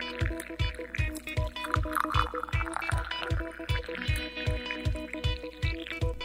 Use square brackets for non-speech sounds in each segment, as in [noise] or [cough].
Thank you.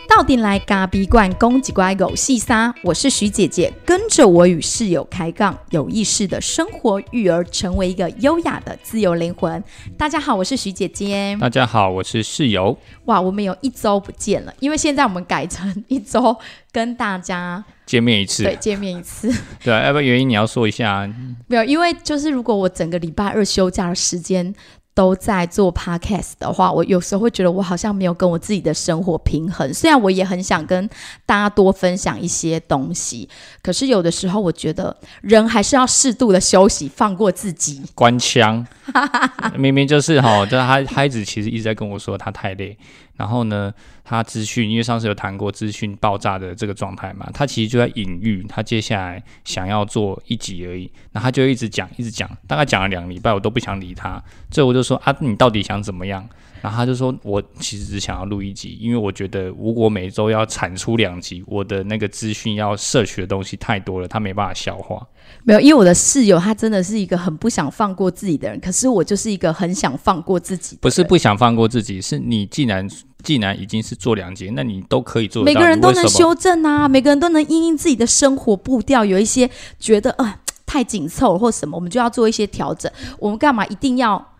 到底来咖逼罐公几乖狗细沙，我是徐姐姐，跟着我与室友开杠，有意识的生活育儿，成为一个优雅的自由灵魂。大家好，我是徐姐姐。大家好，我是室友。哇，我们有一周不见了，因为现在我们改成一周跟大家见面一次，对，见面一次。对啊，要不要原因你要说一下？没有，因为就是如果我整个礼拜二休假的时间。都在做 podcast 的话，我有时候会觉得我好像没有跟我自己的生活平衡。虽然我也很想跟大家多分享一些东西，可是有的时候我觉得人还是要适度的休息，放过自己。关枪，[laughs] 明明就是哈，就是他孩子其实一直在跟我说他太累。然后呢，他资讯，因为上次有谈过资讯爆炸的这个状态嘛，他其实就在隐喻他接下来想要做一集而已。那他就一直讲，一直讲，大概讲了两个礼拜，我都不想理他。最后我就说啊，你到底想怎么样？然后他就说，我其实只想要录一集，因为我觉得如果每周要产出两集，我的那个资讯要摄取的东西太多了，他没办法消化。没有，因为我的室友他真的是一个很不想放过自己的人，可是我就是一个很想放过自己。不是不想放过自己，是你既然既然已经是做两节，那你都可以做。每个人都能修正啊，每个人都能因应自己的生活步调，有一些觉得呃太紧凑或什么，我们就要做一些调整。我们干嘛一定要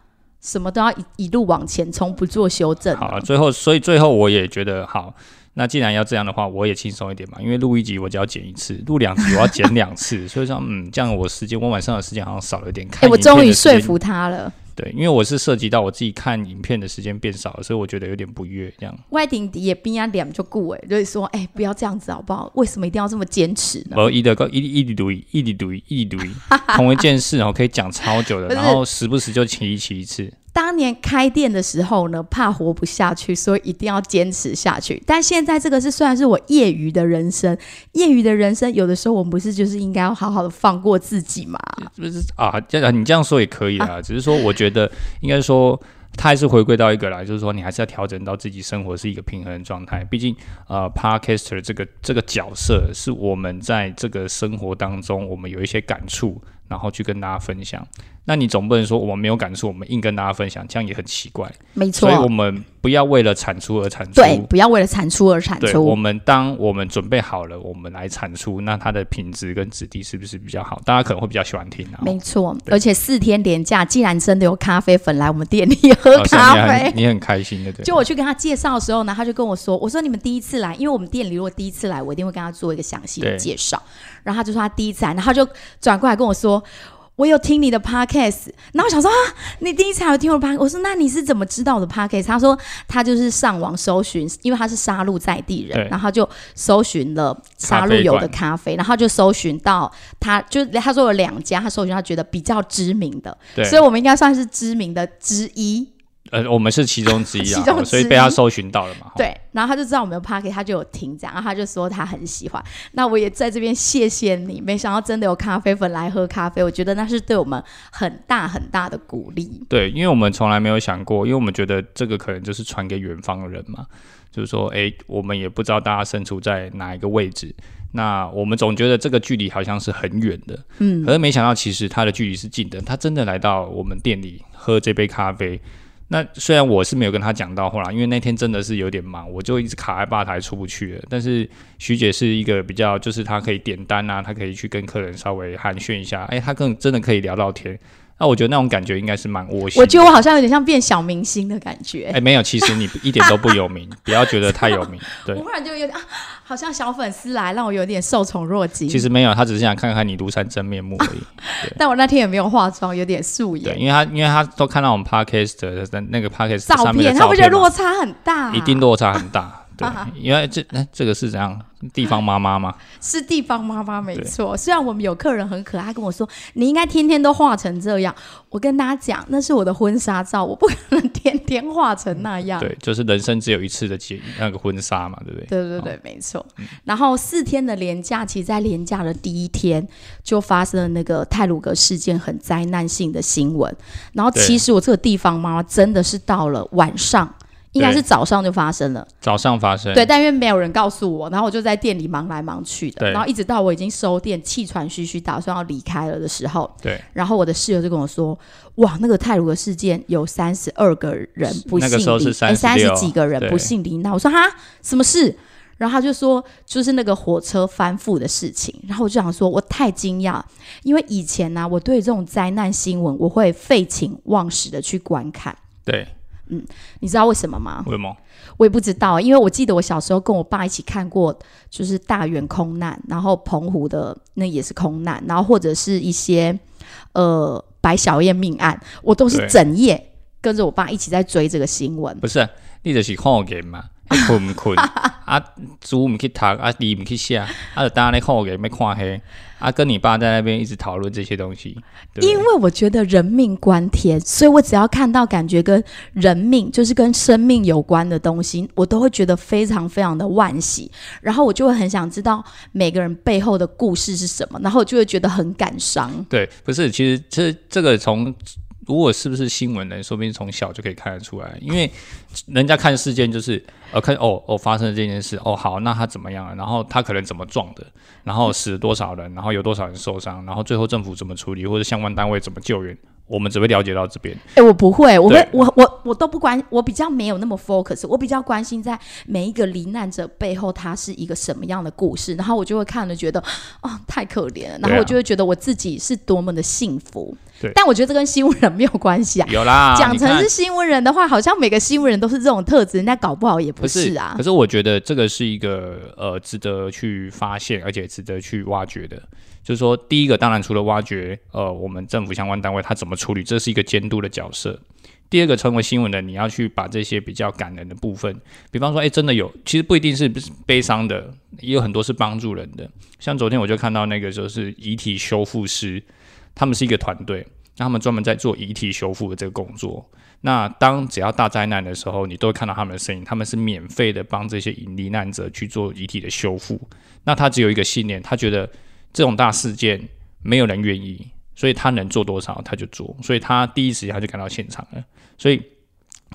什么都要一一路往前冲，不做修正？好，最后所以最后我也觉得好。那既然要这样的话，我也轻松一点嘛，因为录一集我就要剪一次，录两集我要剪两次，所以说嗯，这样我时间我晚上的时间好像少了一点。哎，我终于说服他了。对，因为我是涉及到我自己看影片的时间变少了，所以我觉得有点不悦。这样外顶底也边啊脸就顾哎，就是说哎，不要这样子好不好？为什么一定要这么坚持呢？我一的个一一滴读一，一滴读一，一滴读一，同一件事然后可以讲超久的，[laughs] 然后时不时就提一起一次。当年开店的时候呢，怕活不下去，所以一定要坚持下去。但现在这个是虽然是我业余的人生，业余的人生，有的时候我们不是就是应该要好好的放过自己嘛？[laughs] 不是啊，这样你这样说也可以啊，只是说我觉得应该说，他还是回归到一个来，就是说你还是要调整到自己生活是一个平衡的状态。毕竟呃，Podcaster 这个这个角色是我们在这个生活当中，我们有一些感触。然后去跟大家分享，那你总不能说我们没有感触，我们硬跟大家分享，这样也很奇怪。没错，所以我们不要为了产出而产出，对，不要为了产出而产出。我们当我们准备好了，我们来产出，那它的品质跟质地是不是比较好？大家可能会比较喜欢听啊。没错，而且四天连假，既然真的有咖啡粉来我们店里喝咖啡，你很开心的。对。就我去跟他介绍的时候呢，他就跟我说：“我说你们第一次来，因为我们店里如果第一次来，我一定会跟他做一个详细的介绍。”然后他就说他第一次来，然后他就转过来跟我说。我有听你的 podcast，然后我想说啊，你第一次有听我的 podcast，我说那你是怎么知道我的 podcast？他说他就是上网搜寻，因为他是杀戮在地人，然后就搜寻了杀戮有的咖啡，然后就搜寻到他，就他说有两家，他搜寻他觉得比较知名的，所以我们应该算是知名的之一。呃，我们是其中之一啊，[laughs] 所以被他搜寻到了嘛。对，然后他就知道我们有 party，他就有听这样，然后他就说他很喜欢。那我也在这边谢谢你，没想到真的有咖啡粉来喝咖啡，我觉得那是对我们很大很大的鼓励。对，因为我们从来没有想过，因为我们觉得这个可能就是传给远方的人嘛，就是说，哎，我们也不知道大家身处在哪一个位置，那我们总觉得这个距离好像是很远的，嗯，可是没想到其实他的距离是近的，他真的来到我们店里喝这杯咖啡。那虽然我是没有跟他讲到后来，因为那天真的是有点忙，我就一直卡在吧台出不去了。但是徐姐是一个比较，就是她可以点单啊，她可以去跟客人稍微寒暄一下，哎，她更真的可以聊到天。那我觉得那种感觉应该是蛮窝心。我觉得我好像有点像变小明星的感觉。哎，没有，其实你一点都不有名，[laughs] 不要觉得太有名。对，我忽然就有点啊，好像小粉丝来，让我有点受宠若惊。其实没有，他只是想看看你庐山真面目而已。[laughs] 但我那天也没有化妆，有点素颜。对，因为他因为他都看到我们 podcast 的那个 podcast 照片，他不觉得落差很大？一定落差很大。对，因为这那这个是怎样？地方妈妈吗？[laughs] 是地方妈妈，没错。虽然我们有客人很可爱，跟我说你应该天天都画成这样。我跟大家讲，那是我的婚纱照，我不可能天天画成那样。对，[laughs] 就是人生只有一次的结那个婚纱嘛，对不对？对对对，没错。然后四天的连假，其实在连假的第一天就发生了那个泰鲁格事件，很灾难性的新闻。然后其实我这个地方妈妈真的是到了晚上。应该是早上就发生了。早上发生，对，但因为没有人告诉我，然后我就在店里忙来忙去的，对然后一直到我已经收店、气喘吁吁，打算要离开了的时候，对，然后我的室友就跟我说：“哇，那个泰鲁的事件有三十二个人不姓那个时候是李，哎，三十几个人不姓李。”那我说：“哈，什么事？”然后他就说：“就是那个火车翻覆的事情。”然后我就想说：“我太惊讶，因为以前呢、我对这种灾难新闻我会废寝忘食的去观看。对，你知道为什么吗？为什么？我也不知道，因为我记得我小时候跟我爸一起看过，就是大园空难，然后澎湖的那也是空难，然后或者是一些呃白小燕命案，我都是整夜跟着我爸一起在追这个新闻。不是啊，你就是看 game 嘛，你困唔困？[laughs] 啊，书唔去读，啊，字唔去写，啊，就当咧看 game 要看黑，啊，跟你爸在那边一直讨论这些东西？因为我觉得人命关天，所以我只要看到感觉跟人命，就是跟生命有关的东西，我都会觉得非常非常的惋惜，然后我就会很想知道每个人背后的故事是什么，然后我就会觉得很感伤。对，不是，其实这这个从如果是不是新闻人，说不定从小就可以看得出来，因为人家看事件就是呃看哦哦发生了这件事哦好，那他怎么样了？然后他可能怎么撞的，然后死多少人，然后有多少人受伤，然后最后政府怎么处理，或者相关单位怎么救援，我们只会了解到这边。哎、我不会，我会，我我我都不关，我比较没有那么 focus，我比较关心在每一个罹难者背后他是一个什么样的故事，然后我就会看了觉得，哦，太可怜了，然后我就会觉得我自己是多么的幸福。对但我觉得这跟新闻人没有关系啊。有啦，讲成是新闻人的话，好像每个新闻人都是这种特质，人家搞不好也不可是啊可。是我觉得这个是一个呃值得去发现，而且值得去挖掘的。就是说，第一个当然除了挖掘呃我们政府相关单位他怎么处理，这是一个监督的角色。第二个，成为新闻的，你要去把这些比较感人的部分，比方说，哎，真的有，其实不一定是悲伤的，也有很多是帮助人的。像昨天我就看到那个就是遗体修复师，他们是一个团队，那他们专门在做遗体修复的这个工作。那当只要大灾难的时候，你都会看到他们的身影，他们是免费的帮这些罹难者去做遗体的修复。那他只有一个信念，他觉得这种大事件没有人愿意，所以他能做多少他就做，所以他第一时间他就赶到现场了。所以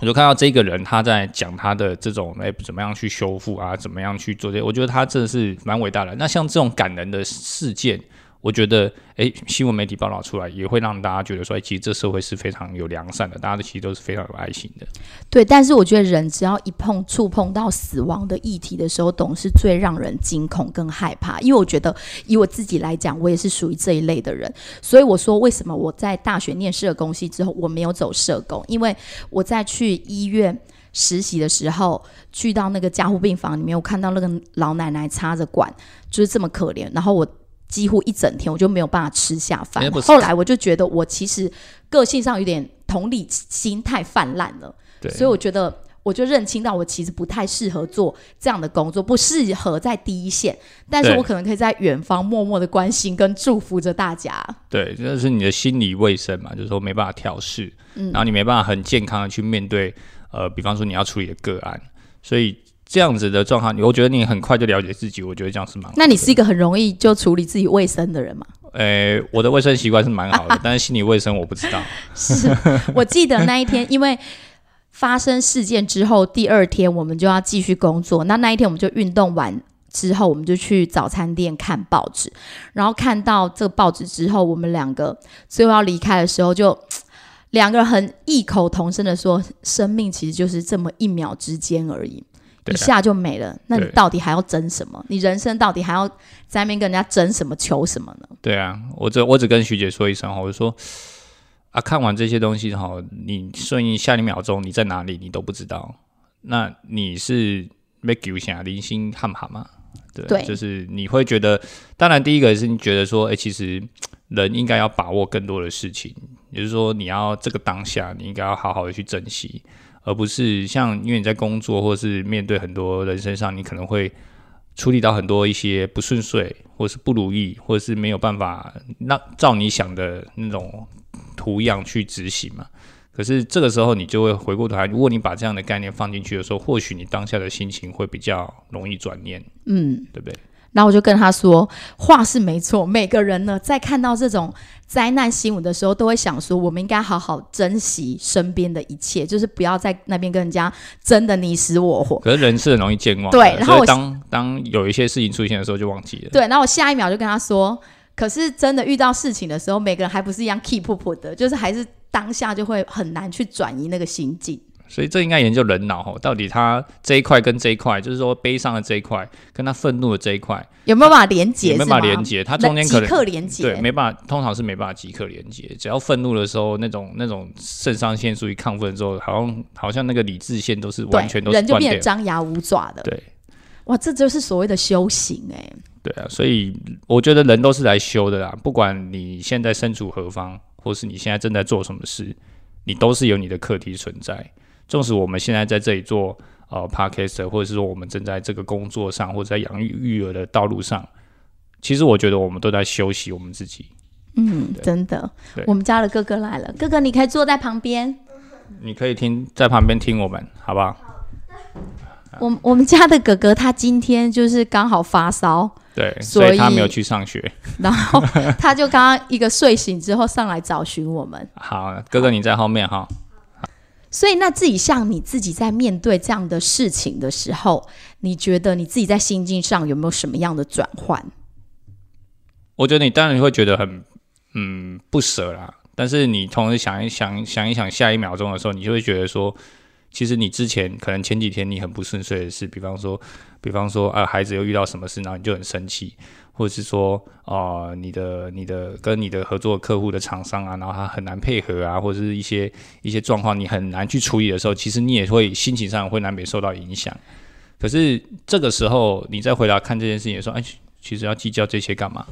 我就看到这个人他在讲他的这种哎怎么样去修复啊，怎么样去做这，我觉得他真的是蛮伟大的。那像这种感人的事件。我觉得，诶，新闻媒体报道出来，也会让大家觉得说，其实这社会是非常有良善的，大家其实都是非常有爱心的。对，但是我觉得人只要一碰触碰到死亡的议题的时候，总是最让人惊恐跟害怕。因为我觉得以我自己来讲，我也是属于这一类的人，所以我说为什么我在大学念社工系之后，我没有走社工，因为我在去医院。实习的时候，去到那个加护病房里面，我看到那个老奶奶插着管，就是这么可怜。然后我几乎一整天我就没有办法吃下饭。后来我就觉得我其实个性上有点同理心太泛滥了。对，所以我觉得，我就认清到我其实不太适合做这样的工作，不适合在第一线，但是我可能可以在远方默默的关心跟祝福着大家。对，这是你的心理卫生嘛，就是说没办法调试，嗯。然后你没办法很健康的去面对，呃，比方说你要处理的个案，所以这样子的状况，我觉得你很快就了解自己，我觉得这样是蛮好的。那你是一个很容易就处理自己卫生的人吗？呃，我的卫生习惯是蛮好的，但是心理卫生我不知道。[laughs] 是我记得那一天，因为发生事件之后，第二天我们就要继续工作。那那一天我们就运动完之后，我们就去早餐店看报纸，然后看到这个报纸之后，我们两个最后要离开的时候就。两个人很异口同声的说：“生命其实就是这么一秒之间而已，一下就没了。那你到底还要争什么？你人生到底还要在那边跟人家争什么、求什么呢？对啊，我只我只跟徐姐说一声哈，我就说啊，看完这些东西哈，你顺应下一秒钟你在哪里你都不知道，那你是被丢下零星汉哈吗？对，对就是你会觉得，当然第一个是你觉得说，哎、其实人应该要把握更多的事情，也就是说你要这个当下你应该要好好的去珍惜，而不是像因为你在工作或是面对很多人身上，你可能会。处理到很多一些不顺遂，或是不如意，或者是没有办法那照你想的那种图样去执行嘛。可是这个时候，你就会回过头来，如果你把这样的概念放进去的时候，或许你当下的心情会比较容易转念，嗯，对不对？然后我就跟他说，话是没错，每个人呢在看到这种灾难新闻的时候，都会想说，我们应该好好珍惜身边的一切，就是不要在那边跟人家争的你死我活。可是人是很容易健忘的，对然后当当有一些事情出现的时候，就忘记了。对，然后我下一秒就跟他说，可是真的遇到事情的时候，每个人还不是一样 keep up 的，就是还是当下就会很难去转移那个心境。所以这应该研究人脑吼，到底他这一块跟这一块，就是说悲伤的这一块，跟他愤怒的这一块，有没有办法连接？有没有办法连接？他中间可即能刻连接，对，没办法，通常是没办法即刻连接。只要愤怒的时候，那种那种肾上腺素一亢奋之后，好像好像那个理智线都是完全都对，人就变得。张牙舞爪的。对哇，这就是所谓的修行哎、对啊，所以我觉得人都是来修的啦。不管你现在身处何方，或是你现在正在做什么事，你都是有你的课题存在。纵使我们现在在这里做呃 podcast，或者是说我们正在这个工作上，或者在养育育儿的道路上，其实我觉得我们都在休息我们自己。嗯，真的对。我们家的哥哥来了，哥哥你可以坐在旁边。你可以听在旁边听我们，好不好？我我们家的哥哥他今天就是刚好发烧，对，所以他没有去上学。然后他就刚刚一个睡醒之后上来找寻我们。好，哥哥你在后面哈。所以那自己像你自己在面对这样的事情的时候，你觉得你自己在心境上有没有什么样的转换？我觉得你当然会觉得很嗯不舍啦，但是你同时想一想想一想下一秒钟的时候，你就会觉得说，其实你之前可能前几天你很不顺遂的事，比方说，比方说呃孩子又遇到什么事，然后你就很生气，或者是说呃你的你的跟你的合作客户的厂商啊，然后他很难配合啊，或者是一些一些状况你很难去处理的时候，其实你也会心情上会难免受到影响。可是这个时候你再回来看这件事情，说哎，其实要计较这些干嘛？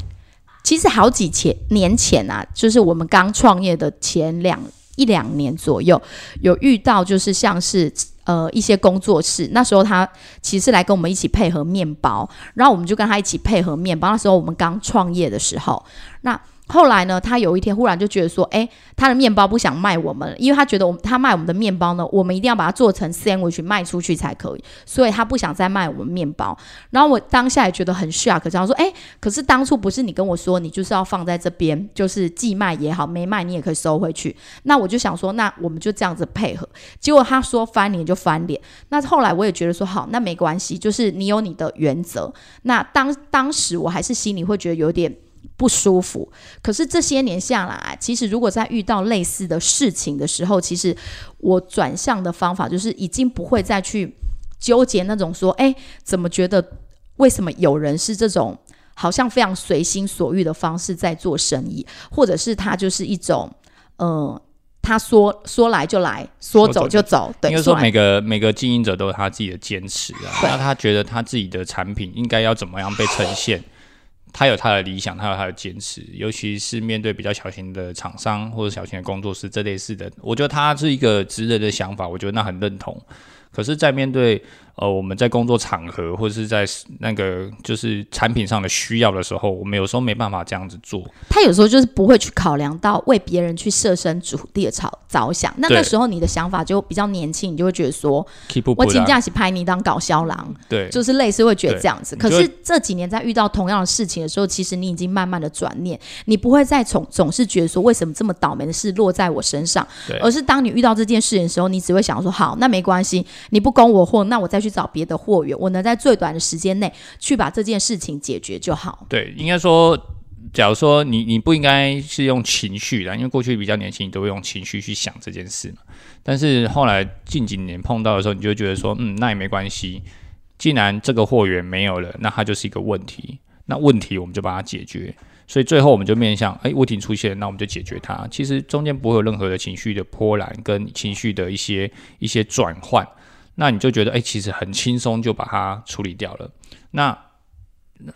其实好几前年前啊，就是我们刚创业的前两一两年左右，有遇到就是像是呃一些工作室，那时候他其实来跟我们一起配合面包，然后我们就跟他一起配合面包。那时候我们刚创业的时候，那后来呢，他有一天忽然就觉得说，哎，他的面包不想卖我们，因为他觉得我们他卖我们的面包呢，我们一定要把它做成 sandwich 卖出去才可以，所以他不想再卖我们面包。然后我当下也觉得很 shock，这样说，哎，可是当初不是你跟我说，你就是要放在这边，就是寄卖也好，没卖你也可以收回去。那我就想说，那我们就这样子配合。结果他说翻脸就翻脸。那后来我也觉得说，好，那没关系，就是你有你的原则。那当当时我还是心里会觉得有点。不舒服，可是这些年下来，其实如果在遇到类似的事情的时候，其实我转向的方法就是已经不会再去纠结那种说，哎，怎么觉得为什么有人是这种好像非常随心所欲的方式在做生意，或者是他就是一种，呃，他说说来就来，说走就走，对，应该说每个每个经营者都有他自己的坚持啊，那他觉得他自己的产品应该要怎么样被呈现，他有他的理想，他有他的坚持，尤其是面对比较小型的厂商或者小型的工作室这类似的，我觉得他是一个值得的想法，我觉得那很认同。可是，在面对呃我们在工作场合或者是在那个就是产品上的需要的时候，我们有时候没办法这样子做。他有时候就是不会去考量到为别人去设身处地的着着想，那对那时候你的想法就比较年轻，你就会觉得说，我请假去拍你当搞笑郎，对，就是类似会觉得这样子。可是这几年在遇到同样的事情的时候，其实你已经慢慢的转念，你不会再总总是觉得说为什么这么倒霉的事落在我身上，对而是当你遇到这件事情的时候，你只会想说好，那没关系，你不供我货，那我再去去找别的货源，我能在最短的时间内去把这件事情解决就好。对，应该说，假如说你你不应该是用情绪的，因为过去比较年轻，你都会用情绪去想这件事嘛。但是后来近几年碰到的时候，你就觉得说，嗯，那也没关系。既然这个货源没有了，那它就是一个问题。那问题我们就把它解决。所以最后我们就面向，哎，问题出现，那我们就解决它。其实中间不会有任何的情绪的波澜跟情绪的一些一些转换。那你就觉得，哎，其实很轻松就把它处理掉了。那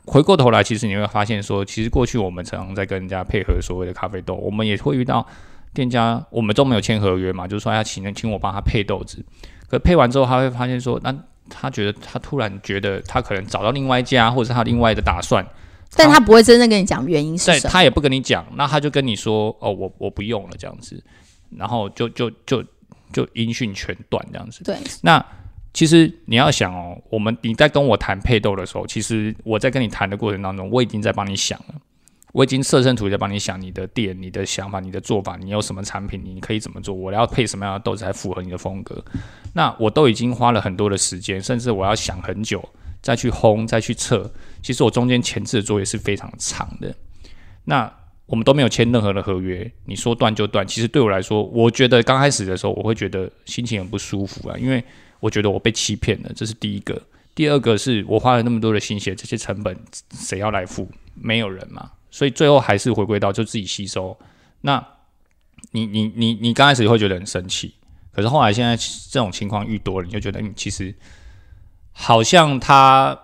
回过头来，其实你会发现说，其实过去我们常常在跟人家配合所谓的咖啡豆，我们也会遇到店家，我们都没有签合约嘛，就是说要请请我帮他配豆子，可配完之后，他会发现说，那他觉得他突然觉得他可能找到另外一家，或者是他另外的打算，但他不会真正跟你讲原因是什么。对他也不跟你讲，那他就跟你说，哦，我我不用了这样子，然后就就就就音讯全断这样子。对，那其实你要想哦，我们你在跟我谈配豆的时候，其实我在跟你谈的过程当中，我已经在帮你想了，我已经设身处地在帮你想你的店、你的想法、你的做法，你有什么产品，你可以怎么做，我要配什么样的豆子才符合你的风格。那我都已经花了很多的时间，甚至我要想很久再去烘、再去测。其实我中间前置的作业是非常长的。那我们都没有签任何的合约，你说断就断。其实对我来说，我觉得刚开始的时候，我会觉得心情很不舒服啊，因为。我觉得我被欺骗了，这是第一个。第二个是我花了那么多的心血，这些成本谁要来付？没有人嘛，所以最后还是回归到就自己吸收。那你你你你刚开始会觉得很生气，可是后来现在这种情况遇多了，你就觉得你其实好像它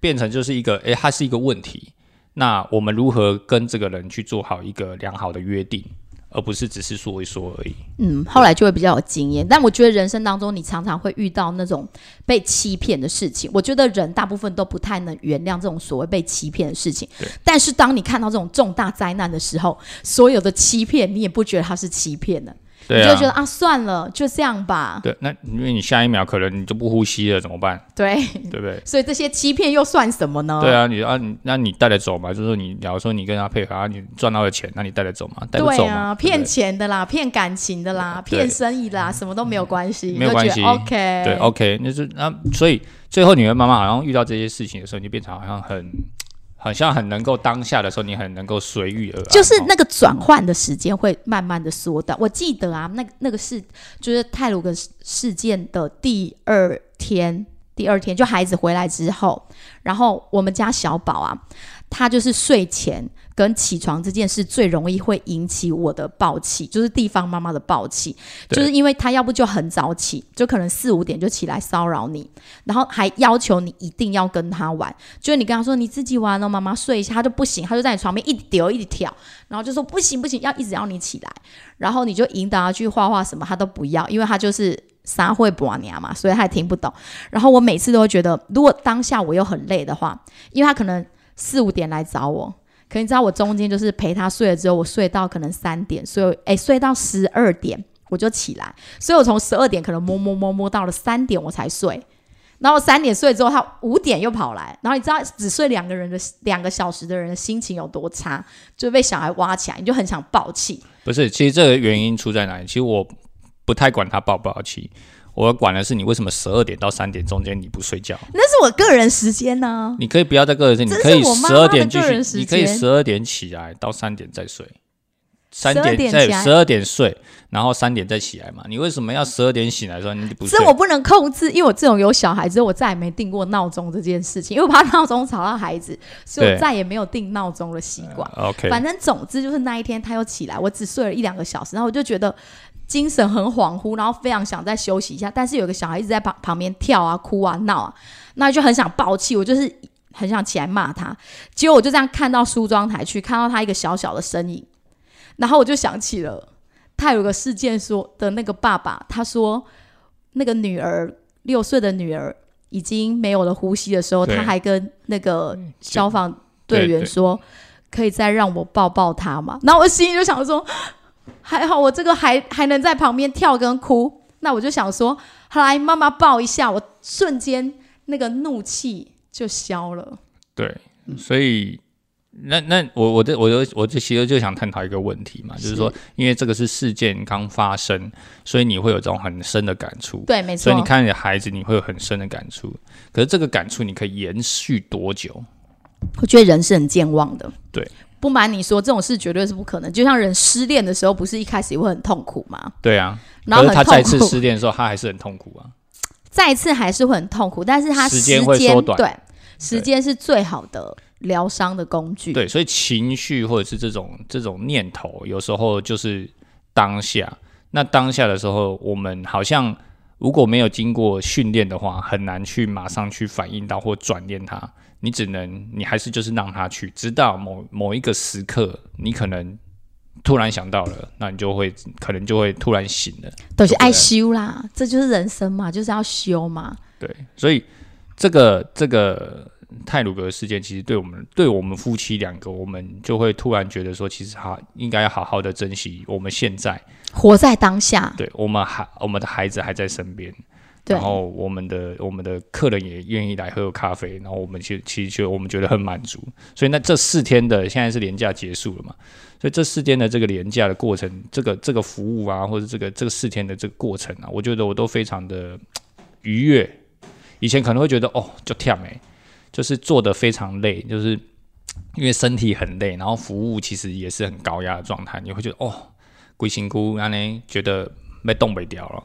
变成就是一个，诶，它是一个问题。那我们如何跟这个人去做好一个良好的约定？而不是只是说一说而已。嗯，后来就会比较有经验。但我觉得人生当中，你常常会遇到那种被欺骗的事情。我觉得人大部分都不太能原谅这种所谓被欺骗的事情。但是当你看到这种重大灾难的时候，所有的欺骗你也不觉得它是欺骗的。你就觉得啊，算了，就这样吧。对，那因为你下一秒可能你就不呼吸了，怎么办？对，对不对？[laughs] 所以这些欺骗又算什么呢？对啊，你啊，那你带得走吗？就是说，你假如说你跟他配合啊，你赚到了钱，那你带得走吗？带得走吗？骗钱的啦，骗感情的啦，骗生意的啦，什么都没有关系，没有关系。OK，对，OK，那是那所以最后你会慢慢好像遇到这些事情的时候，你就变成好像很。好像很能够当下的时候，你很能够随遇而安，就是那个转换的时间会慢慢的缩短。我记得啊，那那个是就是泰鲁格事件的第二天，第二天就孩子回来之后，然后我们家小宝啊，他就是睡前。跟起床这件事最容易会引起我的暴气，就是地方妈妈的暴气，就是因为他要不就很早起，就可能四五点就起来骚扰你，然后还要求你一定要跟他玩，就是你跟他说你自己玩哦，妈妈睡一下，他就不行，他就在你床边一丢一直跳，然后就说不行不行，要一直要你起来，然后你就引导他去画画什么，他都不要，因为他就是撒会不娘嘛，所以他也听不懂。然后我每次都会觉得，如果当下我又很累的话，因为他可能四五点来找我。可你知道我中间就是陪他睡了之后，我睡到可能三点，所以哎睡到十二点我就起来，所以我从十二点可能摸摸摸摸到了三点我才睡，然后三点睡之后他五点又跑来，然后你知道只睡两个人的两个小时的人的心情有多差，就被小孩挖起来，你就很想爆气。不是，其实这个原因出在哪里？其实我不太管他爆不爆气。我管的是你为什么十二点到三点中间你不睡觉？那是我个人时间呢。你可以不要在个人时间，你可以十二点继续，你可以十二点起来到三点再睡，三点再十二点睡，然后三点再起来嘛。你为什么要十二点醒来说你不睡？这我不能控制，因为我这种有小孩之后，我再也没定过闹钟这件事情，因为我怕闹钟吵到孩子，所以我再也没有定闹钟的习惯。OK，反正总之就是那一天他又起来，我只睡了一两个小时，然后我就觉得。精神很恍惚，然后非常想再休息一下，但是有个小孩一直在旁旁边跳啊、哭啊、闹啊，那就很想爆气，我就是很想起来骂他。结果我就这样看到梳妆台去，看到他一个小小的身影，然后我就想起了他有个事件说的那个爸爸，他说那个女儿六岁的女儿已经没有了呼吸的时候，他还跟那个消防队员说：“可以再让我抱抱他吗？”然后我心里就想说。还好我这个还还能在旁边跳跟哭，那我就想说，来妈妈抱一下，我瞬间那个怒气就消了。对，所以那那我我这我就我这其实就想探讨一个问题嘛，就是说，因为这个是事件刚发生，所以你会有这种很深的感触。对，没错。所以你看你的孩子，你会有很深的感触。可是这个感触你可以延续多久？我觉得人是很健忘的。对。不瞒你说，这种事绝对是不可能。就像人失恋的时候，不是一开始也会很痛苦吗？对啊，然后他再次失恋的时候，他还是很痛苦啊。再次还是会很痛苦，但是他时间会缩短。对，时间是最好的疗伤的工具。对，所以情绪或者是这种这种念头，有时候就是当下。那当下的时候，我们好像如果没有经过训练的话，很难去马上去反应到或转念它。你只能，你还是就是让他去，直到某某一个时刻，你可能突然想到了，那你就会可能就会突然醒了。都是爱修啦，这就是人生嘛，就是要修嘛。对，所以这个这个泰鲁格事件，其实对我们对我们夫妻两个，我们就会突然觉得说，其实好应该要好好的珍惜我们现在活在当下。对我们还我们的孩子还在身边。然后我们的我们的客人也愿意来喝咖啡，然后我们其实其实就我们觉得很满足。所以那这四天的现在是廉价结束了嘛？所以这四天的这个廉价的过程，这个这个服务啊，或者这个这个四天的这个过程啊，我觉得我都非常的 [tsk] 愉悦。以前可能会觉得哦，就跳没，就是做的非常累，就是因为身体很累，然后服务其实也是很高压的状态，你会觉得哦，龟辛苦，安呢觉得被冻北掉了。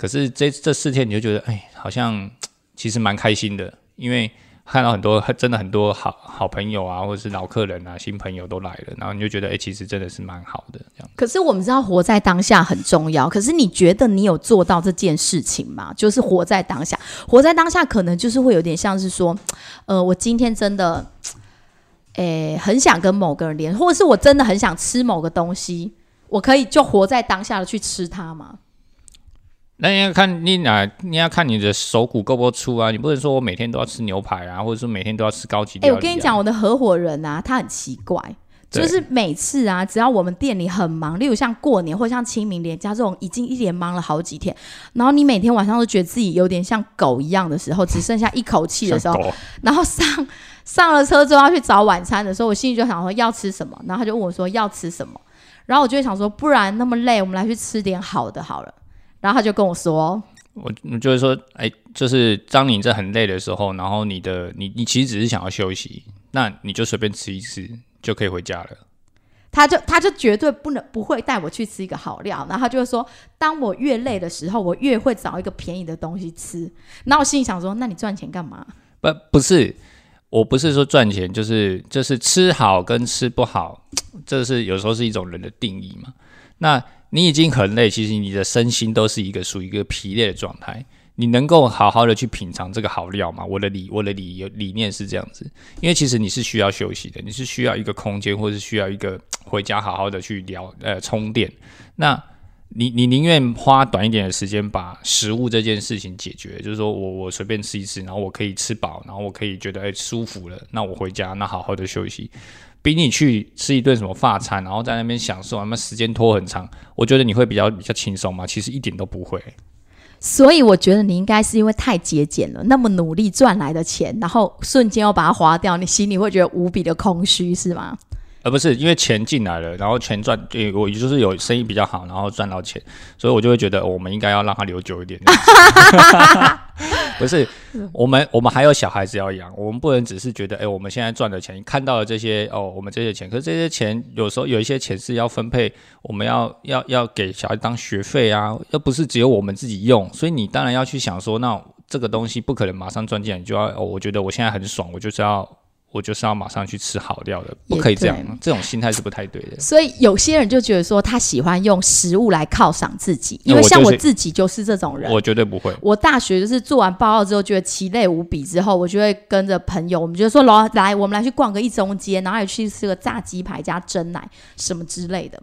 可是这这四天你就觉得，哎，好像 [tsk] 其实蛮开心的，因为看到很多 [laughs] 真的很多好好朋友啊，或者是老客人啊、新朋友都来了，然后你就觉得，哎，其实真的是蛮好的这样。可是我们知道活在当下很重要，可是你觉得你有做到这件事情吗？就是活在当下，活在当下可能就是会有点像是说，呃，我今天真的，哎，很想跟某个人连，或者是我真的很想吃某个东西，我可以就活在当下的去吃它吗？那你要看你哪，你要看你的手骨够不够粗啊？你不能说我每天都要吃牛排啊，或者说每天都要吃高级。哎，我跟你讲，我的合伙人啊，他很奇怪，就是每次啊，只要我们店里很忙，例如像过年或像清明连假这种，已经一连忙了好几天，然后你每天晚上都觉得自己有点像狗一样的时候，只剩下一口气的时候，然后上上了车之后要去找晚餐的时候，我心里就想说要吃什么，然后他就问我说要吃什么，然后我就会想说，不然那么累，我们来去吃点好的好了。然后他就跟我说：“我就是说，哎，就是当你在很累的时候，然后你的你你其实只是想要休息，那你就随便吃一吃就可以回家了。”他就他就绝对不能不会带我去吃一个好料，然后他就会说：“当我越累的时候，我越会找一个便宜的东西吃。”然后我心里想说：“那你赚钱干嘛？”不不是，我不是说赚钱，就是就是吃好跟吃不好，这是有时候是一种人的定义嘛。那你已经很累，其实你的身心都是一个属于一个疲累的状态。你能够好好的去品尝这个好料吗？我的理我的理理念是这样子，因为其实你是需要休息的，你是需要一个空间，或是需要一个回家好好的去聊呃充电。那你你宁愿花短一点的时间把食物这件事情解决，就是说我我随便吃一吃，然后我可以吃饱，然后我可以觉得哎舒服了，那我回家那好好的休息。比你去吃一顿什么法餐，然后在那边享受，那么时间拖很长，我觉得你会比较比较轻松吗？其实一点都不会。所以我觉得你应该是因为太节俭了，那么努力赚来的钱，然后瞬间要把它花掉，你心里会觉得无比的空虚，是吗？而不是因为钱进来了，然后钱赚对，我就是有生意比较好，然后赚到钱，所以我就会觉得我们应该要让它留久一点。[laughs] 不是，我们我们还有小孩子要养，我们不能只是觉得，哎，我们现在赚的钱，看到了这些哦，我们这些钱，可是这些钱有时候有一些钱是要分配，我们要要要给小孩当学费啊，又不是只有我们自己用，所以你当然要去想说，那这个东西不可能马上赚进来，你就要，哦，我觉得我现在很爽，我就是要。我就是要马上去吃好料的，不可以这样，这种心态是不太对的。所以有些人就觉得说，他喜欢用食物来犒赏自己，因为像我自己就是这种人。我绝对不会。我大学就是做完报告之后，觉得其累无比，之后我就会跟着朋友，我们就说来来，我们来去逛个一中街，然后也去吃个炸鸡排加蒸奶什么之类的。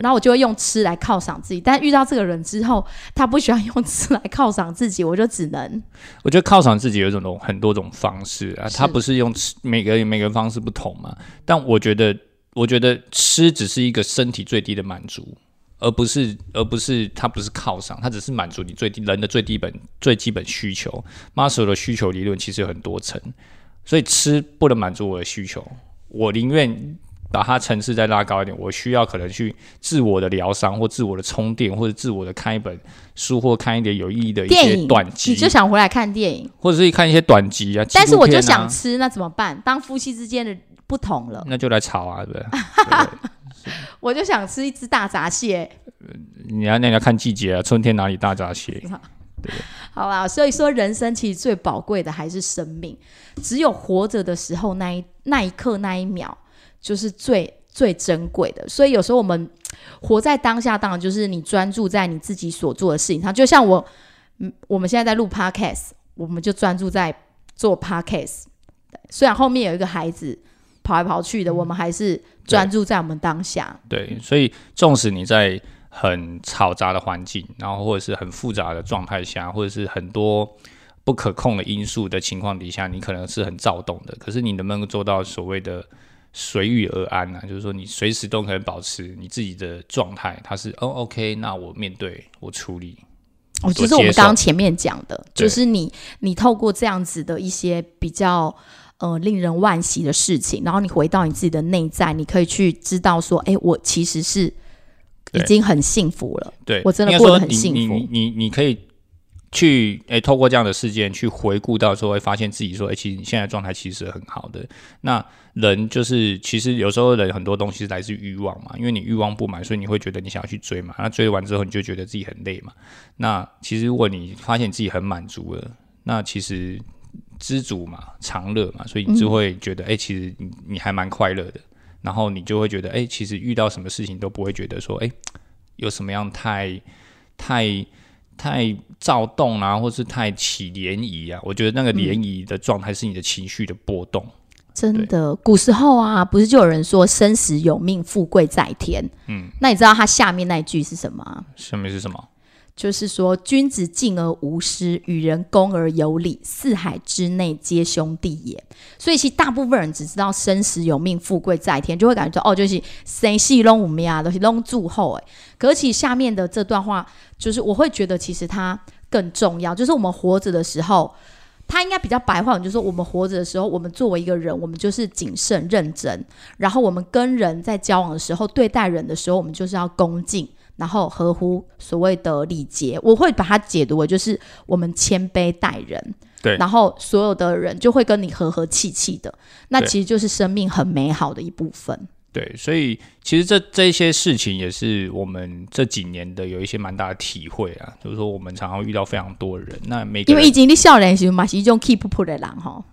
然后我就会用吃来犒赏自己，但遇到这个人之后，他不喜欢用吃来犒赏自己，我就只能。[laughs] 我觉得犒赏自己有一种很多种方式啊，他不是用吃，每个人每个人方式不同嘛。但我觉得，我觉得吃只是一个身体最低的满足，而不是而不是它不是犒赏，它只是满足你最低人的最低本最基本需求。Muscle 的需求理论其实有很多层，所以吃不能满足我的需求，我宁愿。把它层次再拉高一点，我需要可能去自我的疗伤，或自我的充电，或者自我的看一本书，或看一点有意义的一些短集。你就想回来看电影，或者是看一些短集啊。但是我就想吃，那怎么办？当夫妻之间的不同了，那就来吵啊，对不对？[laughs] 我就想吃一只大闸蟹。[laughs] 你要那要看季节啊，春天哪里大闸蟹？对。好吧，所以说人生其实最宝贵的还是生命，只有活着的时候那一那一刻那一秒。就是最最珍贵的，所以有时候我们活在当下，当然就是你专注在你自己所做的事情上。就像我，嗯，我们现在在录 podcast，我们就专注在做 podcast。虽然后面有一个孩子跑来跑去的，我们还是专注在我们当下。对，所以纵使你在很嘈杂的环境，然后或者是很复杂的状态下，或者是很多不可控的因素的情况底下，你可能是很躁动的。可是你能不能做到所谓的？随遇而安呐，就是说你随时都可以保持你自己的状态，它是哦 OK，那我面对我处理。哦，就是我们刚刚前面讲的，就是你你透过这样子的一些比较呃令人惋惜的事情，然后你回到你自己的内在，你可以去知道说，哎，我其实是已经很幸福了。对我真的过得很幸福。你你你可以去诶，透过这样的事件去回顾到时候，会发现自己说，诶，其实你现在状态其实很好的。那人就是，其实有时候人很多东西是来自欲望嘛，因为你欲望不满，所以你会觉得你想要去追嘛。那追完之后，你就觉得自己很累嘛。那其实如果你发现自己很满足了，那其实知足嘛，常乐嘛，所以你就会觉得，哎，其实你你还蛮快乐的。然后你就会觉得，哎，其实遇到什么事情都不会觉得说，哎，有什么样太太太躁动啊，或是太起涟漪啊。我觉得那个涟漪的状态是你的情绪的波动。真的，古时候啊，不是就有人说“生死有命，富贵在天”。嗯，那你知道他下面那一句是什么？下面是什么？就是说，君子敬而无失，与人恭而有礼，四海之内皆兄弟也。所以，其实大部分人只知道“生死有命，富贵在天”，就会感觉说：“哦，就是谁戏弄我们呀，都是弄祝后。”哎，可其下面的这段话，就是我会觉得其实它更重要，就是我们活着的时候。他应该比较白话，就是说我们活着的时候，我们作为一个人，我们就是谨慎认真。然后我们跟人在交往的时候，对待人的时候，我们就是要恭敬，然后合乎所谓的礼节。我会把它解读为就是我们谦卑待人，对。然后所有的人就会跟你和和气气的，那其实就是生命很美好的一部分。对，所以其实这这些事情也是我们这几年的有一些蛮大的体会啊，就是说我们常常遇到非常多人，那每因为已经的笑脸型嘛，是一种 keep up 的人哈。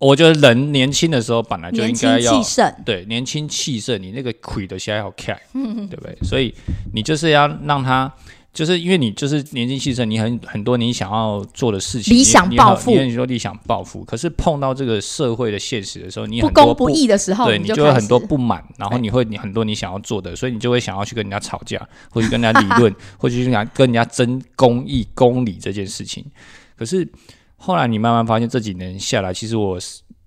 我觉得人年轻的时候本来就应该要对，年轻气盛，你那个魁的先要开，对不对？所以你就是要让他。就是因为你就是年轻气盛，你很很多你想要做的事情，理想抱负，你说理想抱负，可是碰到这个社会的现实的时候，你不公不义的时候，对你就会很多不满，然后你会你很多你想要做的，所以你就会想要去跟人家吵架，或者跟人家理论，[laughs] 或者去跟跟人家争公义公理这件事情。可是后来你慢慢发现，这几年下来，其实我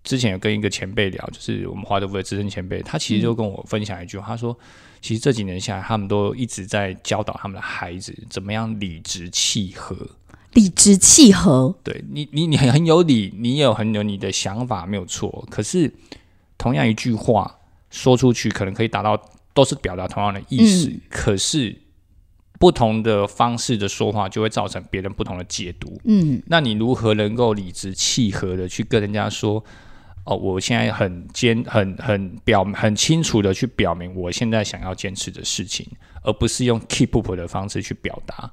之前有跟一个前辈聊，就是我们华德福的资深前辈，他其实就跟我分享一句话，他说。其实这几年下来，他们都一直在教导他们的孩子怎么样理直气和。理直气和，对你，你你很很有理，你也有很有你的想法，没有错。可是同样一句话说出去，可能可以达到都是表达同样的意思，可是不同的方式的说话，就会造成别人不同的解读。嗯，那你如何能够理直气和的去跟人家说？哦，我现在很坚、很很表、很清楚的去表明我现在想要坚持的事情，而不是用 keep up 的方式去表达。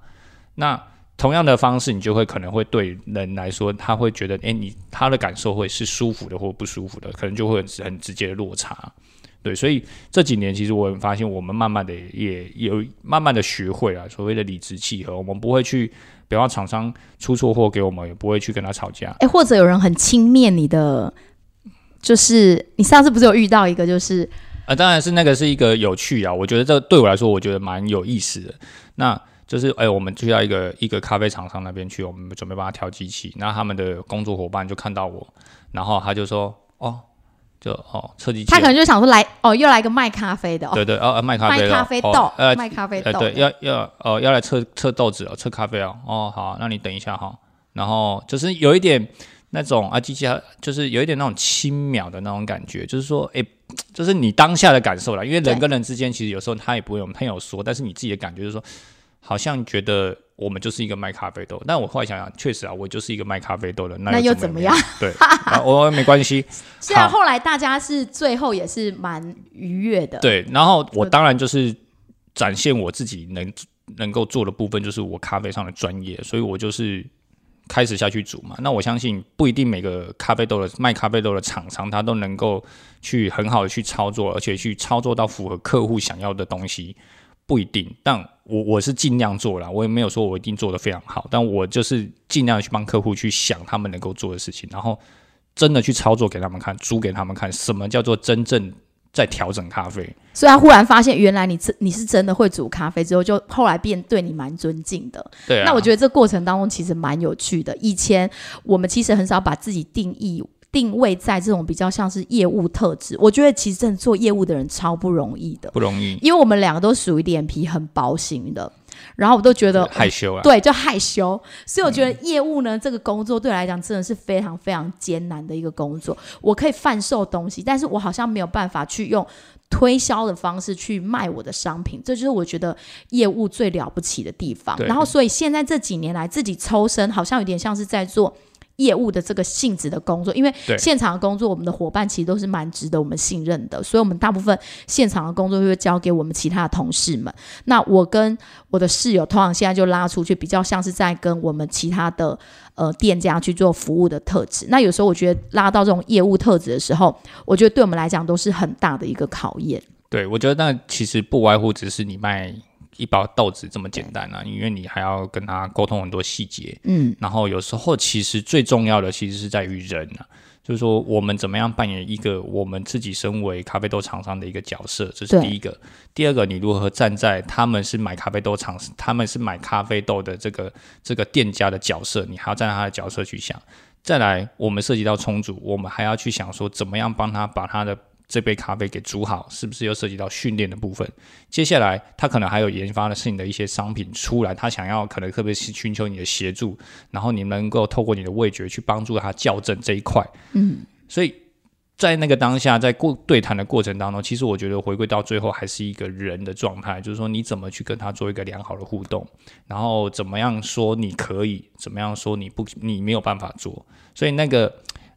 那同样的方式，你就会可能会对人来说，他会觉得，哎，你他的感受会是舒服的或不舒服的，可能就会很很直接的落差。对，所以这几年其实我发现，我们慢慢的也有慢慢的学会了所谓的理直气和，我们不会去，比方厂商出错货给我们，也不会去跟他吵架。哎，或者有人很轻蔑你的。就是你上次不是有遇到一个，就是啊，当然是那个是一个有趣啊，我觉得这对我来说，我觉得蛮有意思的。那就是哎，我们去到一个一个咖啡厂商那边去，我们准备帮他调机器，那他们的工作伙伴就看到我，然后他就说哦，就哦，测机器，他可能就想说来哦，又来个卖咖啡的，哦对对哦，卖咖啡，卖咖啡豆，呃，卖咖啡豆，对，要要哦，要来测测豆子哦，测咖啡哦，哦好，那你等一下哈，然后就是有一点。那种啊，机器就是有一点那种轻渺的那种感觉，就是说，哎，就是你当下的感受啦。因为人跟人之间，其实有时候他也不会，我们他有说，但是你自己的感觉就是说，好像觉得我们就是一个卖咖啡豆。但我后来想想，确实啊，我就是一个卖咖啡豆的，那又怎么样？[laughs] 对，我没关系。[laughs] 虽然后来大家是最后也是蛮愉悦的。对，然后我当然就是展现我自己能能够做的部分，就是我咖啡上的专业，所以我就是。开始下去煮嘛，那我相信不一定每个咖啡豆的卖咖啡豆的厂商，他都能够去很好的去操作，而且去操作到符合客户想要的东西，不一定。但我我是尽量做了，我也没有说我一定做的非常好，但我就是尽量去帮客户去想他们能够做的事情，然后真的去操作给他们看，煮给他们看，什么叫做真正。在调整咖啡，所以他忽然发现，原来你真你是真的会煮咖啡，之后就后来变对你蛮尊敬的。对，那我觉得这过程当中其实蛮有趣的。以前我们其实很少把自己定义定位在这种比较像是业务特质。我觉得其实真的做业务的人超不容易的，不容易，因为我们两个都属于脸皮很薄型的。然后我都觉得害羞了。对，就害羞。所以我觉得业务呢，这个工作对我来讲真的是非常非常艰难的一个工作。我可以贩售东西，但是我好像没有办法去用推销的方式去卖我的商品，这就是我觉得业务最了不起的地方。然后，所以现在这几年来自己抽身，好像有点像是在做。业务的这个性质的工作，因为现场的工作，我们的伙伴其实都是蛮值得我们信任的，所以我们大部分现场的工作会交给我们其他的同事们。那我跟我的室友，通常现在就拉出去，比较像是在跟我们其他的呃店家去做服务的特质。那有时候我觉得拉到这种业务特质的时候，我觉得对我们来讲都是很大的一个考验。对，我觉得那其实不外乎只是你卖。一包豆子这么简单啊，因为你还要跟他沟通很多细节，嗯，然后有时候其实最重要的其实是在于人啊，就是说我们怎么样扮演一个我们自己身为咖啡豆厂商的一个角色，这是第一个。第二个，你如何站在他们是买咖啡豆厂，他们是买咖啡豆的这个这个店家的角色，你还要站在他的角色去想。再来，我们涉及到充足，我们还要去想说怎么样帮他把他的。这杯咖啡给煮好，是不是又涉及到训练的部分？接下来他可能还有研发的是你的一些商品出来，他想要可能特别是寻求你的协助，然后你能够透过你的味觉去帮助他校正这一块。嗯，所以在那个当下，在过对谈的过程当中，其实我觉得回归到最后还是一个人的状态，就是说你怎么去跟他做一个良好的互动，然后怎么样说你可以，怎么样说你不你没有办法做，所以那个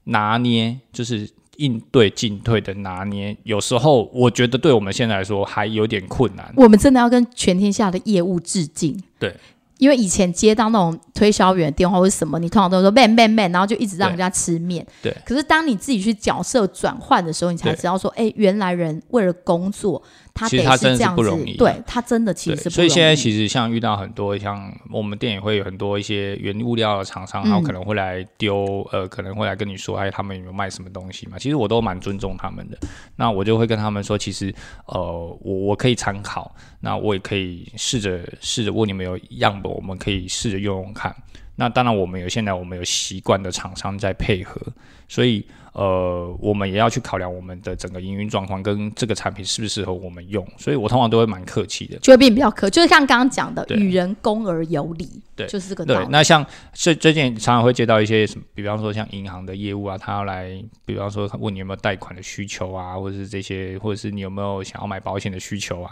拿捏就是。应对进退的拿捏，有时候我觉得对我们现在来说还有点困难。我们真的要跟全天下的业务致敬。对。因为以前接到那种推销员电话或者什么，你通常都说 man man man，然后就一直让人家吃面。对。可是当你自己去角色转换的时候，你才知道说，哎，原来人为了工作，他其实他真的是不容易。对他真的其实所以现在其实像遇到很多像我们店也会有很多一些原物料的厂商，然后可能会来丢呃，可能会来跟你说，哎，他们有没有卖什么东西嘛？其实我都蛮尊重他们的。那我就会跟他们说，其实呃，我我可以参考，那我也可以试着试着问你们有样本，我们可以试着。用用看，那当然我们有现在我们有习惯的厂商在配合，所以呃，我们也要去考量我们的整个营运状况跟这个产品适不适合我们用，所以我通常都会蛮客气的，就会变比较客，就是像刚刚讲的，与人公而有礼，对，就是这个道理。那像最最近常常会接到一些什么，比方说像银行的业务啊，他要来，比方说问你有没有贷款的需求啊，或者是这些，或者是你有没有想要买保险的需求啊，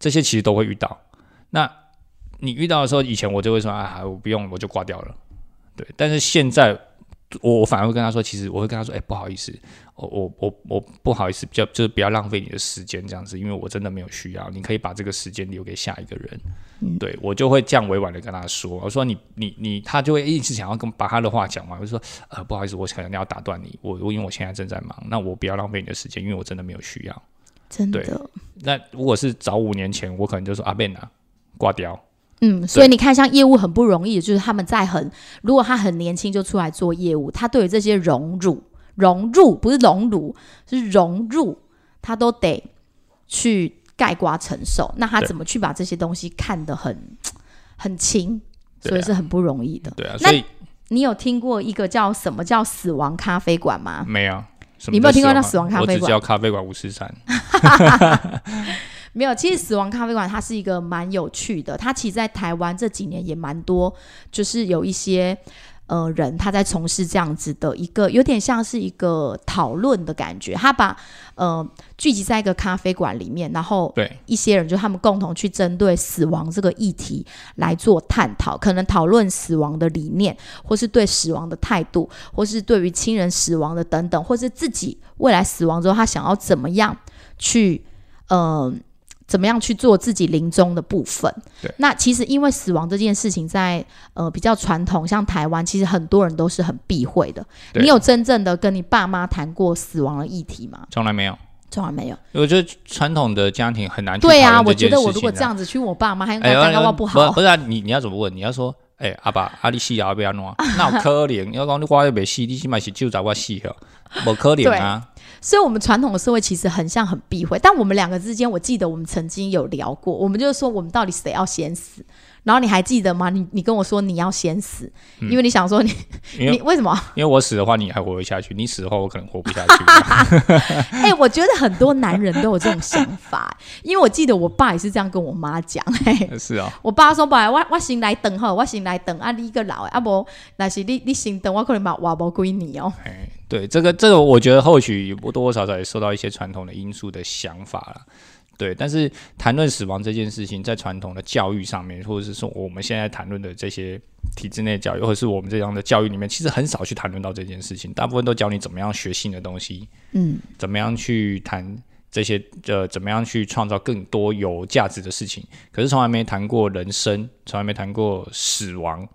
这些其实都会遇到。那你遇到的时候，以前我就会说啊，我不用，我就挂掉了。对，但是现在我我反而会跟他说，其实我会跟他说，哎，不好意思，我我我我不好意思，比较就是不要浪费你的时间这样子，因为我真的没有需要，你可以把这个时间留给下一个人。对我就会这样委婉的跟他说，我说你你你，他就会一直想要跟把他的话讲完，我就说呃，不好意思，我可能要打断你，我我因为我现在正在忙，那我不要浪费你的时间，因为我真的没有需要。真的。那如果是早五年前，我可能就说阿贝娜挂掉。嗯，所以你看，像业务很不容易，就是他们在很，如果他很年轻就出来做业务，他对于这些融入、融入不是荣辱，是融入，他都得去盖瓜承受。那他怎么去把这些东西看得很 [tsk] 很轻？所以是很不容易的。对啊，所以你有听过一个叫什么叫死亡咖啡馆吗？没有，你没有听过那死亡咖啡馆？我只叫咖啡馆五十三。[laughs] 没有，其实死亡咖啡馆它是一个蛮有趣的，它其实在台湾这几年也蛮多，就是有一些呃人他在从事这样子的一个，有点像是一个讨论的感觉。他把呃聚集在一个咖啡馆里面，然后对一些人就他们共同去针对死亡这个议题来做探讨，可能讨论死亡的理念，或是对死亡的态度，或是对于亲人死亡的等等，或是自己未来死亡之后他想要怎么样去嗯。怎么样去做自己临终的部分？对，那其实因为死亡这件事情，在呃比较传统，像台湾，其实很多人都是很避讳的。你有真正的跟你爸妈谈过死亡的议题吗？从来没有，从来没有。我觉得传统的家庭很难对啊，我觉得我如果这样子去，我爸妈还应该感觉不好。不是啊，你你要怎么问？你要说，哎，阿爸，阿里西要不要弄？那可怜，[laughs] 要讲你挂又没死，你起码是就找我死哦，不可怜啊。所以我们传统的社会其实很像很避讳，但我们两个之间，我记得我们曾经有聊过，我们就是说我们到底谁要先死。然后你还记得吗？你你跟我说你要先死，因为你想说你你为什么？因为我死的话你还活得下去，你死的话我可能活不下去。[laughs] 哎，我觉得很多男人都有这种想法，因为我记得我爸也是这样跟我妈讲。是啊，我爸说：“不，我我先来等哈，我先来等啊，你一个老啊不，那是你你先等，我可能把娃娃归你哦。”哎，对，这个这个，我觉得或许多多少少也受到一些传统的因素的想法了。对，但是谈论死亡这件事情，在传统的教育上面，或者是说我们现在谈论的这些体制内教育，或者是我们这样的教育里面，其实很少去谈论到这件事情。大部分都教你怎么样学新的东西，嗯，怎么样去谈这些，呃，怎么样去创造更多有价值的事情。可是从来没谈过人生，从来没谈过死亡，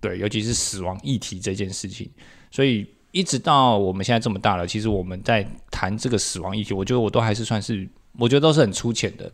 对，尤其是死亡议题这件事情。所以一直到我们现在这么大了，其实我们在谈这个死亡议题，我觉得我都还是算是。我觉得都是很粗浅的，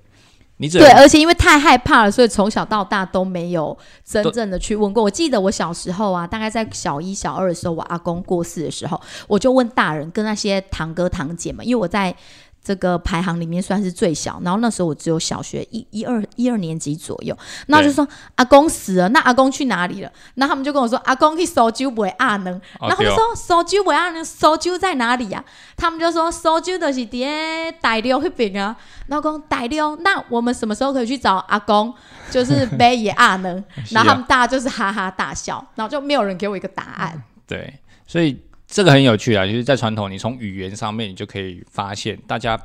你对，而且因为太害怕了，所以从小到大都没有真正的去问过。我记得我小时候啊，大概在小一、小二的时候，我阿公过世的时候，我就问大人跟那些堂哥堂姐们，因为我在。这个排行里面算是最小，然后那时候我只有小学一一二一二年级左右，那就说阿公死了，那阿公去哪里了？那他们就跟我说阿公去收酒不会阿能，然后就说收酒不会阿能，收酒在哪里呀？他们就说收酒就是在大六那边啊。然后讲大六，那我们什么时候可以去找阿公？就是北野阿能，[laughs] 然后他们大家就是哈哈大笑，然后就没有人给我一个答案。对，所以。这个很有趣啊，就是在传统，你从语言上面，你就可以发现，大家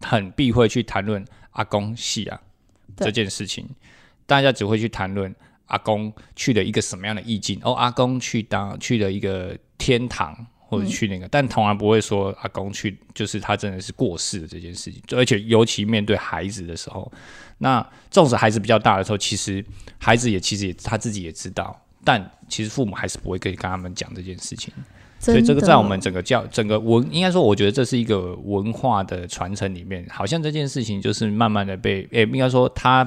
很避讳去谈论阿公戏啊这件事情，大家只会去谈论阿公去了一个什么样的意境，哦，阿公去当去了一个天堂或者去那个，但从来不会说阿公去，就是他真的是过世的这件事情，而且尤其面对孩子的时候，那纵使孩子比较大的时候，其实孩子也其实也他自己也知道，但其实父母还是不会可以跟他们讲这件事情。所以这个在我们整个教整个文，应该说，我觉得这是一个文化的传承里面，好像这件事情就是慢慢的被，诶，应该说他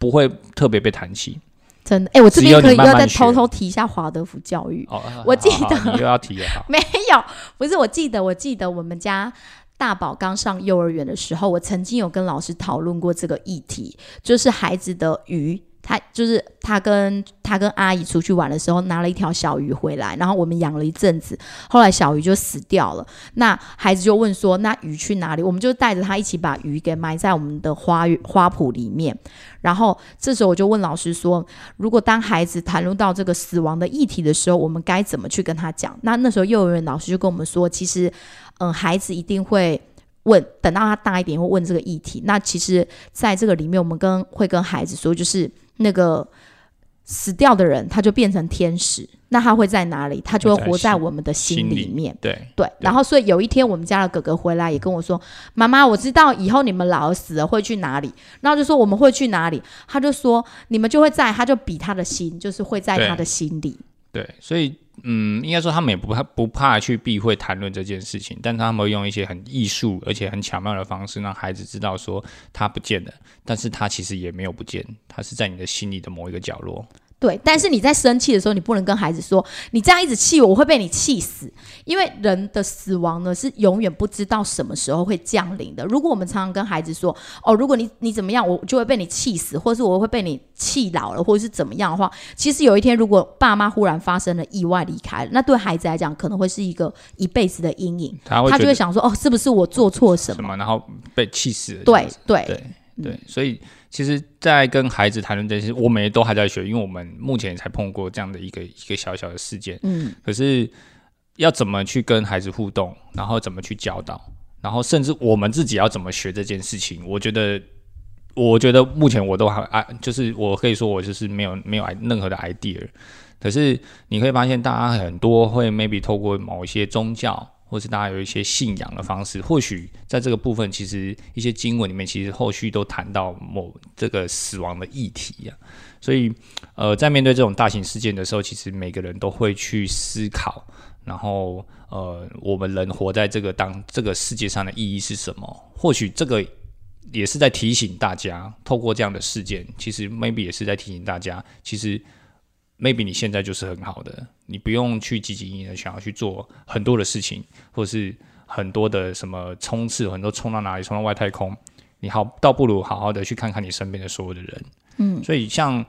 不会特别被谈起。真的，哎，我这边可以要再偷偷提一下华德福教育。哦，[laughs] 我记得又要提了，[laughs] 没有，不是，我记得，我记得我们家大宝刚上幼儿园的时候，我曾经有跟老师讨论过这个议题，就是孩子的鱼。他就是他跟他跟阿姨出去玩的时候，拿了一条小鱼回来，然后我们养了一阵子，后来小鱼就死掉了。那孩子就问说：“那鱼去哪里？”我们就带着他一起把鱼给埋在我们的花花圃里面。然后这时候我就问老师说：“如果当孩子谈论到这个死亡的议题的时候，我们该怎么去跟他讲？”那那时候幼儿园老师就跟我们说：“其实，嗯，孩子一定会。”问，等到他大一点会问这个议题。那其实，在这个里面，我们跟会跟孩子说，就是那个死掉的人，他就变成天使，那他会在哪里？他就会活在我们的心里面。对对。然后，所以有一天，我们家的哥哥回来也跟我说：“妈妈，我知道以后你们老了死了会去哪里。”然后就说：“我们会去哪里？”他就说：“你们就会在，他就比他的心，就是会在他的心里。”对，所以。嗯，应该说他们也不怕不怕去避讳谈论这件事情，但他们会用一些很艺术而且很巧妙的方式，让孩子知道说他不见了，但是他其实也没有不见，他是在你的心里的某一个角落。对，但是你在生气的时候，你不能跟孩子说你这样一直气我，我会被你气死。因为人的死亡呢，是永远不知道什么时候会降临的。如果我们常常跟孩子说，哦，如果你你怎么样，我就会被你气死，或是我会被你气老了，或者是怎么样的话，其实有一天如果爸妈忽然发生了意外离开，那对孩子来讲可能会是一个一辈子的阴影。他他就会想说，哦，是不是我做错什么，然后被气死了？对对对对，所以。其实，在跟孩子谈论这些，我们也都还在学，因为我们目前才碰过这样的一个一个小小的事件。嗯，可是要怎么去跟孩子互动，然后怎么去教导，然后甚至我们自己要怎么学这件事情，我觉得，我觉得目前我都还啊，就是我可以说我就是没有没有任何的 idea。可是你可以发现，大家很多会 maybe 透过某一些宗教。或是大家有一些信仰的方式，或许在这个部分，其实一些经文里面，其实后续都谈到某这个死亡的议题呀。所以，呃，在面对这种大型事件的时候，其实每个人都会去思考，然后，呃，我们人活在这个当这个世界上的意义是什么？或许这个也是在提醒大家，透过这样的事件，其实 maybe 也是在提醒大家，其实。maybe 你现在就是很好的，你不用去积极的想要去做很多的事情，或者是很多的什么冲刺，很多冲到哪里，冲到外太空，你好，倒不如好好的去看看你身边的所有的人。嗯，所以像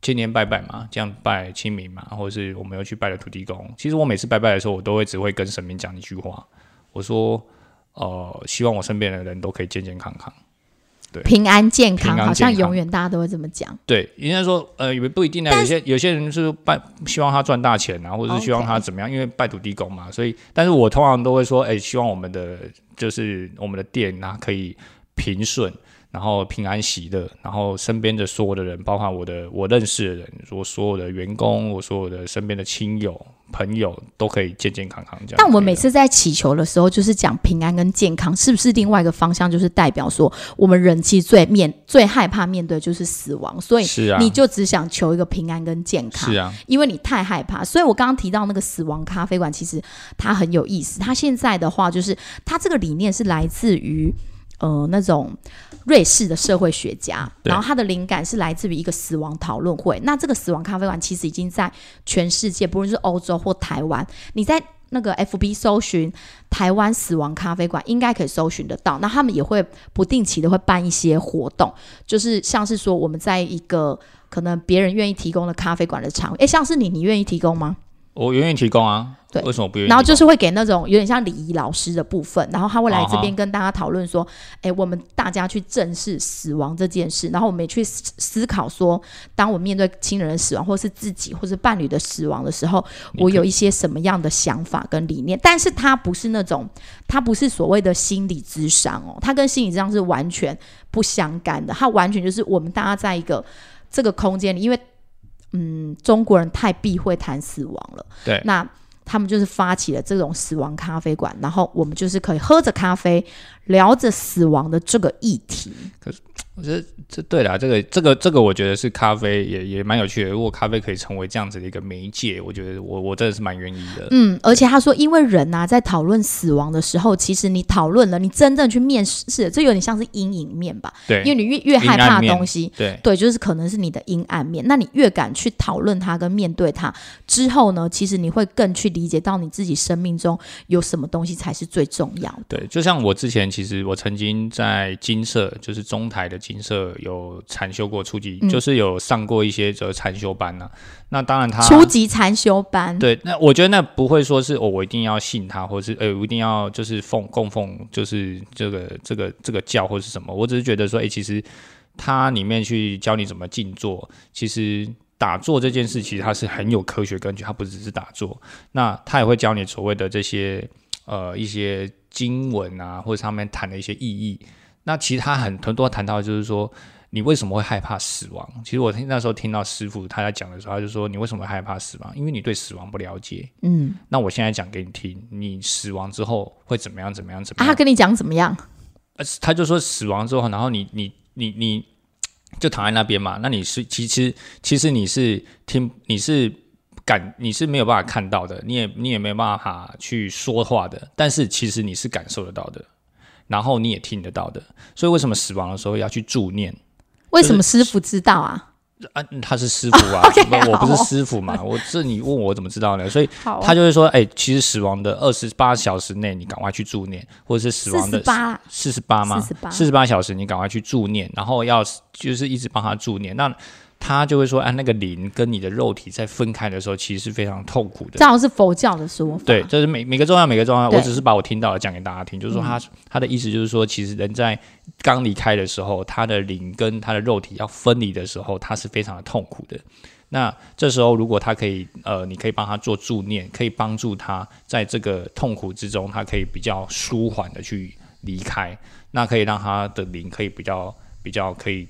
今年拜拜嘛，这样拜清明嘛，或者是我们又去拜了土地公。其实我每次拜拜的时候，我都会只会跟神明讲一句话，我说，呃，希望我身边的人都可以健健康康。平安健康，好像永远大家都会这么讲。对，应该说，呃，也不一定呢。有些有些人是拜，希望他赚大钱啊，或者是希望他怎么样，因为拜土地公嘛。所以，但是我通常都会说，哎，希望我们的就是我们的店啊，可以平顺。然后平安喜乐，然后身边的所有的人，包括我的我认识的人，我所有的员工，我所有的身边的亲友朋友，都可以健健康康这样。但我们每次在祈求的时候，就是讲平安跟健康，是不是另外一个方向？就是代表说，我们人气最面最害怕面对就是死亡，所以是啊，你就只想求一个平安跟健康，是啊，因为你太害怕。所以我刚刚提到那个死亡咖啡馆，其实它很有意思。它现在的话，就是它这个理念是来自于。呃，那种瑞士的社会学家，然后他的灵感是来自于一个死亡讨论会。那这个死亡咖啡馆其实已经在全世界，不论是欧洲或台湾，你在那个 FB 搜寻台湾死亡咖啡馆，应该可以搜寻得到。那他们也会不定期的会办一些活动，就是像是说我们在一个可能别人愿意提供的咖啡馆的场，诶，像是你，你愿意提供吗？我愿意提供啊。对，为什么不愿意？然后就是会给那种有点像礼仪老师的部分，然后他会来这边跟大家讨论说，哎，我们大家去正视死亡这件事，然后我们也去思考说，当我面对亲人的死亡，或是自己或是伴侣的死亡的时候，我有一些什么样的想法跟理念。但是它不是那种，它不是所谓的心理智商哦，它跟心理智商是完全不相干的，它完全就是我们大家在一个这个空间里，因为嗯，中国人太避讳谈死亡了，对，那。他们就是发起了这种死亡咖啡馆，然后我们就是可以喝着咖啡，聊着死亡的这个议题。可是。我觉得这对啦，这个这个这个，我觉得是咖啡也也蛮有趣的。如果咖啡可以成为这样子的一个媒介，我觉得我我真的是蛮愿意的。嗯，而且他说，因为人呐，在讨论死亡的时候，其实你讨论了，你真正去面试，这有点像是阴影面吧？对，因为你越越害怕东西，对对，就是可能是你的阴暗面。那你越敢去讨论它跟面对它之后呢，其实你会更去理解到你自己生命中有什么东西才是最重要的。对，就像我之前，其实我曾经在金色，就是中台的。金色有禅修过初级，就是有上过一些这个禅修班呐。那当然，他初级禅修班，对，那我觉得那不会说是哦，我一定要信他，或者是呃，我一定要就是奉供奉，就是这个这个这个教或是什么。我只是觉得说，哎，其实他里面去教你怎么静坐，其实打坐这件事，其实它是很有科学根据，它不只是打坐。那他也会教你所谓的这些呃一些经文啊，或者上面谈的一些意义。那其实他很很多谈到就是说，你为什么会害怕死亡？其实我听那时候听到师傅他在讲的时候，他就说你为什么会害怕死亡？因为你对死亡不了解。嗯，那我现在讲给你听，你死亡之后会怎么样？怎么样？怎么样？他跟你讲怎么样？呃，他就说死亡之后，然后你你你你就躺在那边嘛。那你是其实其实你是听你是感你是没有办法看到的，你也你也没有办法去说话的，但是其实你是感受得到的。然后你也听得到的，所以为什么死亡的时候要去助念？为什么师傅知道啊？啊，他是师傅啊，[laughs] 我不是师傅嘛。我这你问我怎么知道呢？所以他就会说，哎，其实死亡的二十八小时内，你赶快去助念，或者是死亡的四十八吗？四十八小时，你赶快去助念，然后要就是一直帮他助念。那他就会说，啊，那个灵跟你的肉体在分开的时候，其实是非常痛苦的。这好像是佛教的说法。对，这是每每个重要，每个重要。我只是把我听到的讲给大家听，就是说他他的意思就是说，其实人在刚离开的时候，他的灵跟他的肉体要分离的时候，他是非常的痛苦的。那这时候，如果他可以，呃，你可以帮他做助念，可以帮助他在这个痛苦之中，他可以比较舒缓的去离开，那可以让他的灵可以比较比较可以。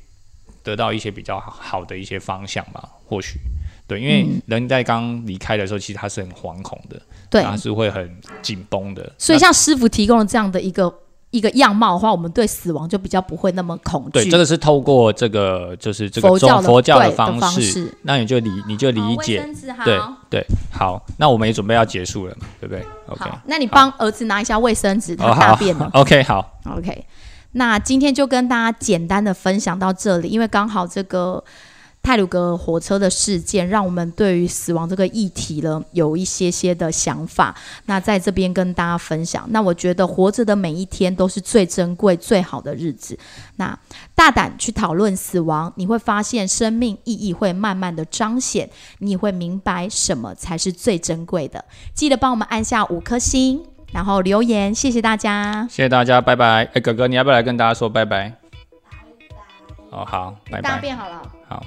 得到一些比较好的一些方向吧，或许对，因为人在刚离开的时候，其实他是很惶恐的，对，他是会很紧绷的。所以，像师傅提供了这样的一个一个样貌的话，我们对死亡就比较不会那么恐惧。对，这个是透过这个就是这个佛教佛教的方式，那你就理你就理解。对对，好，那我们也准备要结束了嘛，对不对？OK，那你帮儿子拿一下卫生纸，他大便了。[laughs] OK，好，OK。那今天就跟大家简单的分享到这里，因为刚好这个泰鲁格火车的事件，让我们对于死亡这个议题呢有一些些的想法。那在这边跟大家分享。那我觉得活着的每一天都是最珍贵、最好的日子。那大胆去讨论死亡，你会发现生命意义会慢慢的彰显，你会明白什么才是最珍贵的。记得帮我们按下五颗星，然后留言，谢谢大家，谢谢大家，拜拜。哎，哥哥，你要不要来跟大家说拜拜？哦，好，拜拜。大便好了，好。